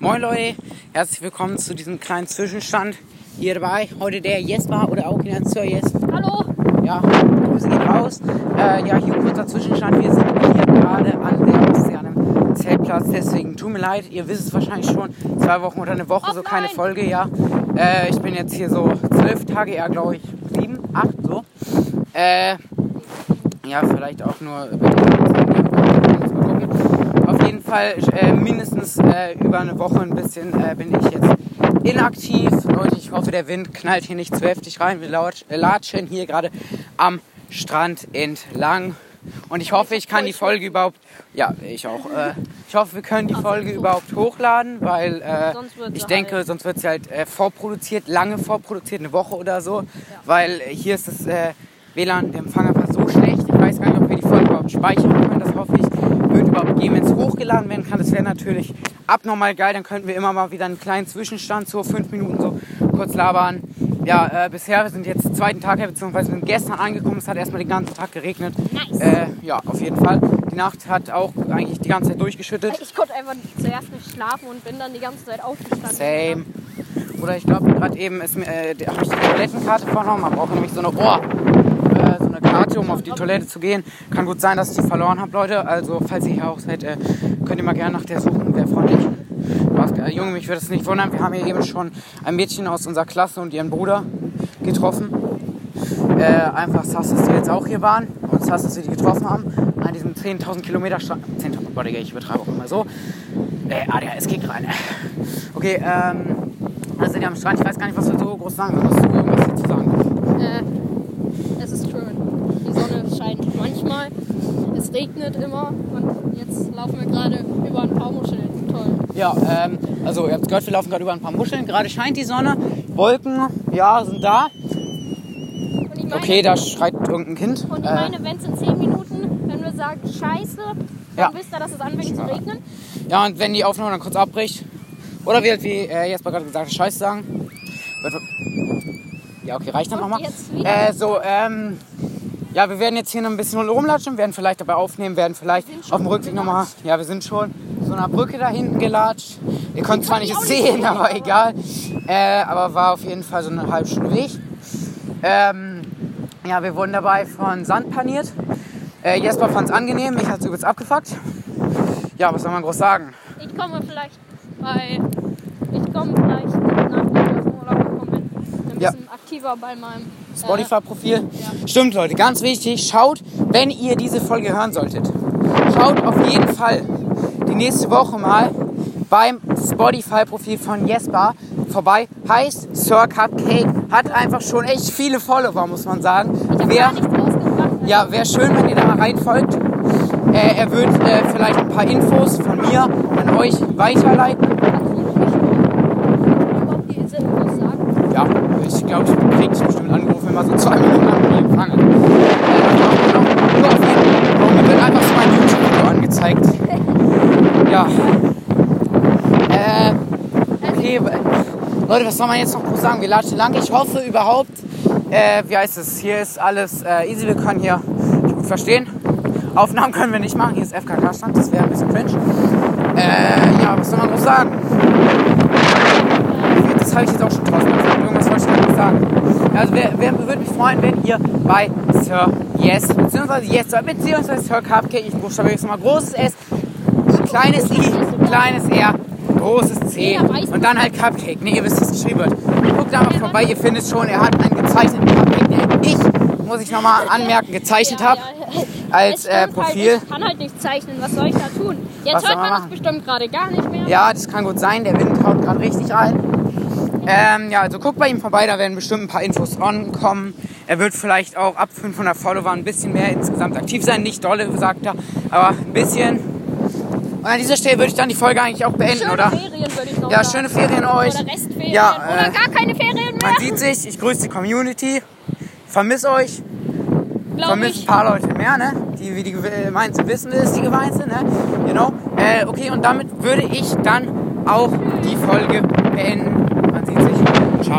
Moin Leute, herzlich willkommen zu diesem kleinen Zwischenstand. Hier dabei heute der Jesper oder auch genannt Sir Jes. Hallo. Ja, Grüße gehen raus. Äh, ja, hier kurzer Zwischenstand. Wir sind hier gerade an der Ostsee an einem Zeltplatz. Deswegen tut mir leid, ihr wisst es wahrscheinlich schon. Zwei Wochen oder eine Woche, so Offline. keine Folge, ja. Äh, ich bin jetzt hier so zwölf Tage, eher glaube ich sieben, acht so. Äh, ja, vielleicht auch nur über die Zeit. Mal gucken. Auf jeden Fall äh, mindestens äh, über eine Woche ein bisschen äh, bin ich jetzt inaktiv. Leute, ich hoffe, der Wind knallt hier nicht zu heftig rein. Wir laut, latschen hier gerade am Strand entlang. Und ich hoffe, ich kann die Folge überhaupt, ja, ich auch, äh, ich hoffe, wir können die Folge überhaupt hochladen, weil äh, ich denke, sonst wird sie halt äh, vorproduziert, lange vorproduziert, eine Woche oder so, weil hier ist das äh, WLAN, der Empfang einfach so schlecht. Ich weiß gar nicht, ob wir die Folge überhaupt speichern können, das hoffe ich. Wird überhaupt es hochgeladen werden kann. Das wäre natürlich abnormal geil, dann könnten wir immer mal wieder einen kleinen Zwischenstand, so fünf Minuten so kurz labern. Ja, äh, bisher, wir sind jetzt zweiten Tag her, beziehungsweise sind gestern angekommen, es hat erstmal den ganzen Tag geregnet. Nice. Äh, ja, auf jeden Fall. Die Nacht hat auch eigentlich die ganze Zeit durchgeschüttet. Ich konnte einfach zuerst nicht schlafen und bin dann die ganze Zeit aufgestanden. Same. Oder ich glaube, gerade eben ist mir, äh, habe ich die Toilettenkarte verloren. Man braucht nämlich so eine Ohr, Karte, um auf die Toilette zu gehen. Kann gut sein, dass ich die verloren habe, Leute. Also, falls ihr hier auch seid, äh, könnt ihr mal gerne nach der suchen. Wäre freundlich. Was, äh, Junge, mich würde es nicht wundern. Wir haben hier eben schon ein Mädchen aus unserer Klasse und ihren Bruder getroffen. Äh, einfach sass, dass die jetzt auch hier waren und sass, dass wir die getroffen haben. An diesem 10.000 Kilometer Strand. 10.000, boah, ich übertreibe auch immer so. Äh, ADHS Kick rein. Okay, ähm, also die am Strand. Ich weiß gar nicht, was wir so groß sagen. sollen. Hast du irgendwas dazu sagen? Äh, es ist schön. Manchmal. Es regnet immer. Und jetzt laufen wir gerade über ein paar Muscheln. Toll. Ja, ähm, also ihr habt gehört, wir laufen gerade über ein paar Muscheln. Gerade scheint die Sonne. Wolken, ja, sind da. Meine, Okay, da schreit irgendein Kind. und ich Äh, meine wenn es in 10 Minuten, wenn wir sagen Scheiße, dann Ja. wisst ihr, dass es anfängt zu regnen. ja, und wenn die Aufnahme dann kurz abbricht. Oder wie, wie äh, Jesper gerade gesagt hat, Scheiß sagen. Ja, okay, reicht dann nochmal. Äh, so, ähm, ja, wir werden jetzt hier noch ein bisschen rumlatschen, werden vielleicht dabei aufnehmen, werden vielleicht auf dem Rückweg nochmal, ja, wir sind schon so einer Brücke da hinten gelatscht. Ihr könnt zwar nicht sehen, sehen, aber aber- egal. Äh, aber war auf jeden Fall so eine halbe Stunde Weg. Ähm, ja, wir wurden dabei von Sand paniert. Äh, Jesper fand es angenehm, mich hat es übelst abgefuckt. Ja, was soll man groß sagen? Ich komme vielleicht bei. Ich komme vielleicht nach dem Urlaub und bin ein Ja. bisschen aktiver bei meinem. äh, Spotify-Profil. Ja. Stimmt, Leute, ganz wichtig. Schaut, wenn ihr diese Folge hören solltet, schaut auf jeden Fall die nächste Woche mal beim Spotify-Profil von Jesper vorbei. Heißt Sir Cupcake. Hat einfach schon echt viele Follower, muss man sagen. Nichts rausgebracht. ja, wäre schön, wenn ihr da mal reinfolgt. Äh, er wird äh, vielleicht ein paar Infos von mir an euch weiterleiten. Ja, ich glaube, ich krieg ich bestimmt angerufen, wenn man so zwei Minuten lang nie empfangen. Äh. Nur auf Fall. Mir wird einfach so mein YouTube-Video angezeigt. Ja. Äh, okay, Leute, was soll man jetzt noch groß sagen? Wir latschen lang. Ich hoffe überhaupt, äh, wie heißt es? Hier ist alles äh, easy. Wir können hier gut verstehen. Aufnahmen können wir nicht machen. Hier ist FKK-Stand. Das wäre ein bisschen cringe. Äh, ja, was soll man groß sagen? Das habe ich jetzt auch schon tausendmal gesagt. Irgendwas wollte ich noch sagen. Also wer, wer würde mich freuen, wenn ihr bei Sir Yes, beziehungsweise Yes, beziehungsweise Sir Cupcake, ich buchstabiere jetzt mal großes S, kleines I, kleines R, großes C und dann halt Cupcake. Ne, ihr wisst, es geschrieben wird. Guckt da mal vorbei, ihr findet schon, er hat einen gezeichneten Cupcake, den ich, muss ich nochmal anmerken, gezeichnet habe. als, äh, stimmt Profil. Halt, ich kann halt nicht zeichnen. Was soll ich da tun? Was Jetzt soll hört man machen? bestimmt gerade gar nicht mehr. Ja, das kann gut sein. Der Wind haut gerade richtig rein. Ähm, ja, also guckt bei ihm vorbei, da werden bestimmt ein paar Infos ankommen. Er wird vielleicht auch ab 500 Follower ein bisschen mehr insgesamt aktiv sein. Nicht dolle, sagt er, aber ein bisschen. Und an dieser Stelle würde ich dann die Folge eigentlich auch beenden, schöne oder? Ferien würde ich noch Ja, schöne Ferien euch. Oder Restferien. Ja, Oder äh, gar keine Ferien mehr. Man sieht sich, ich grüße die Community. Vermiss euch. glaub vermissen ein ich. paar Leute mehr, ne? Die, wie die gemeint sind, wissen, dass die gemeint sind, ne? You know? Äh, okay, und damit würde ich dann auch die Folge beenden. Man sieht sich. Ciao.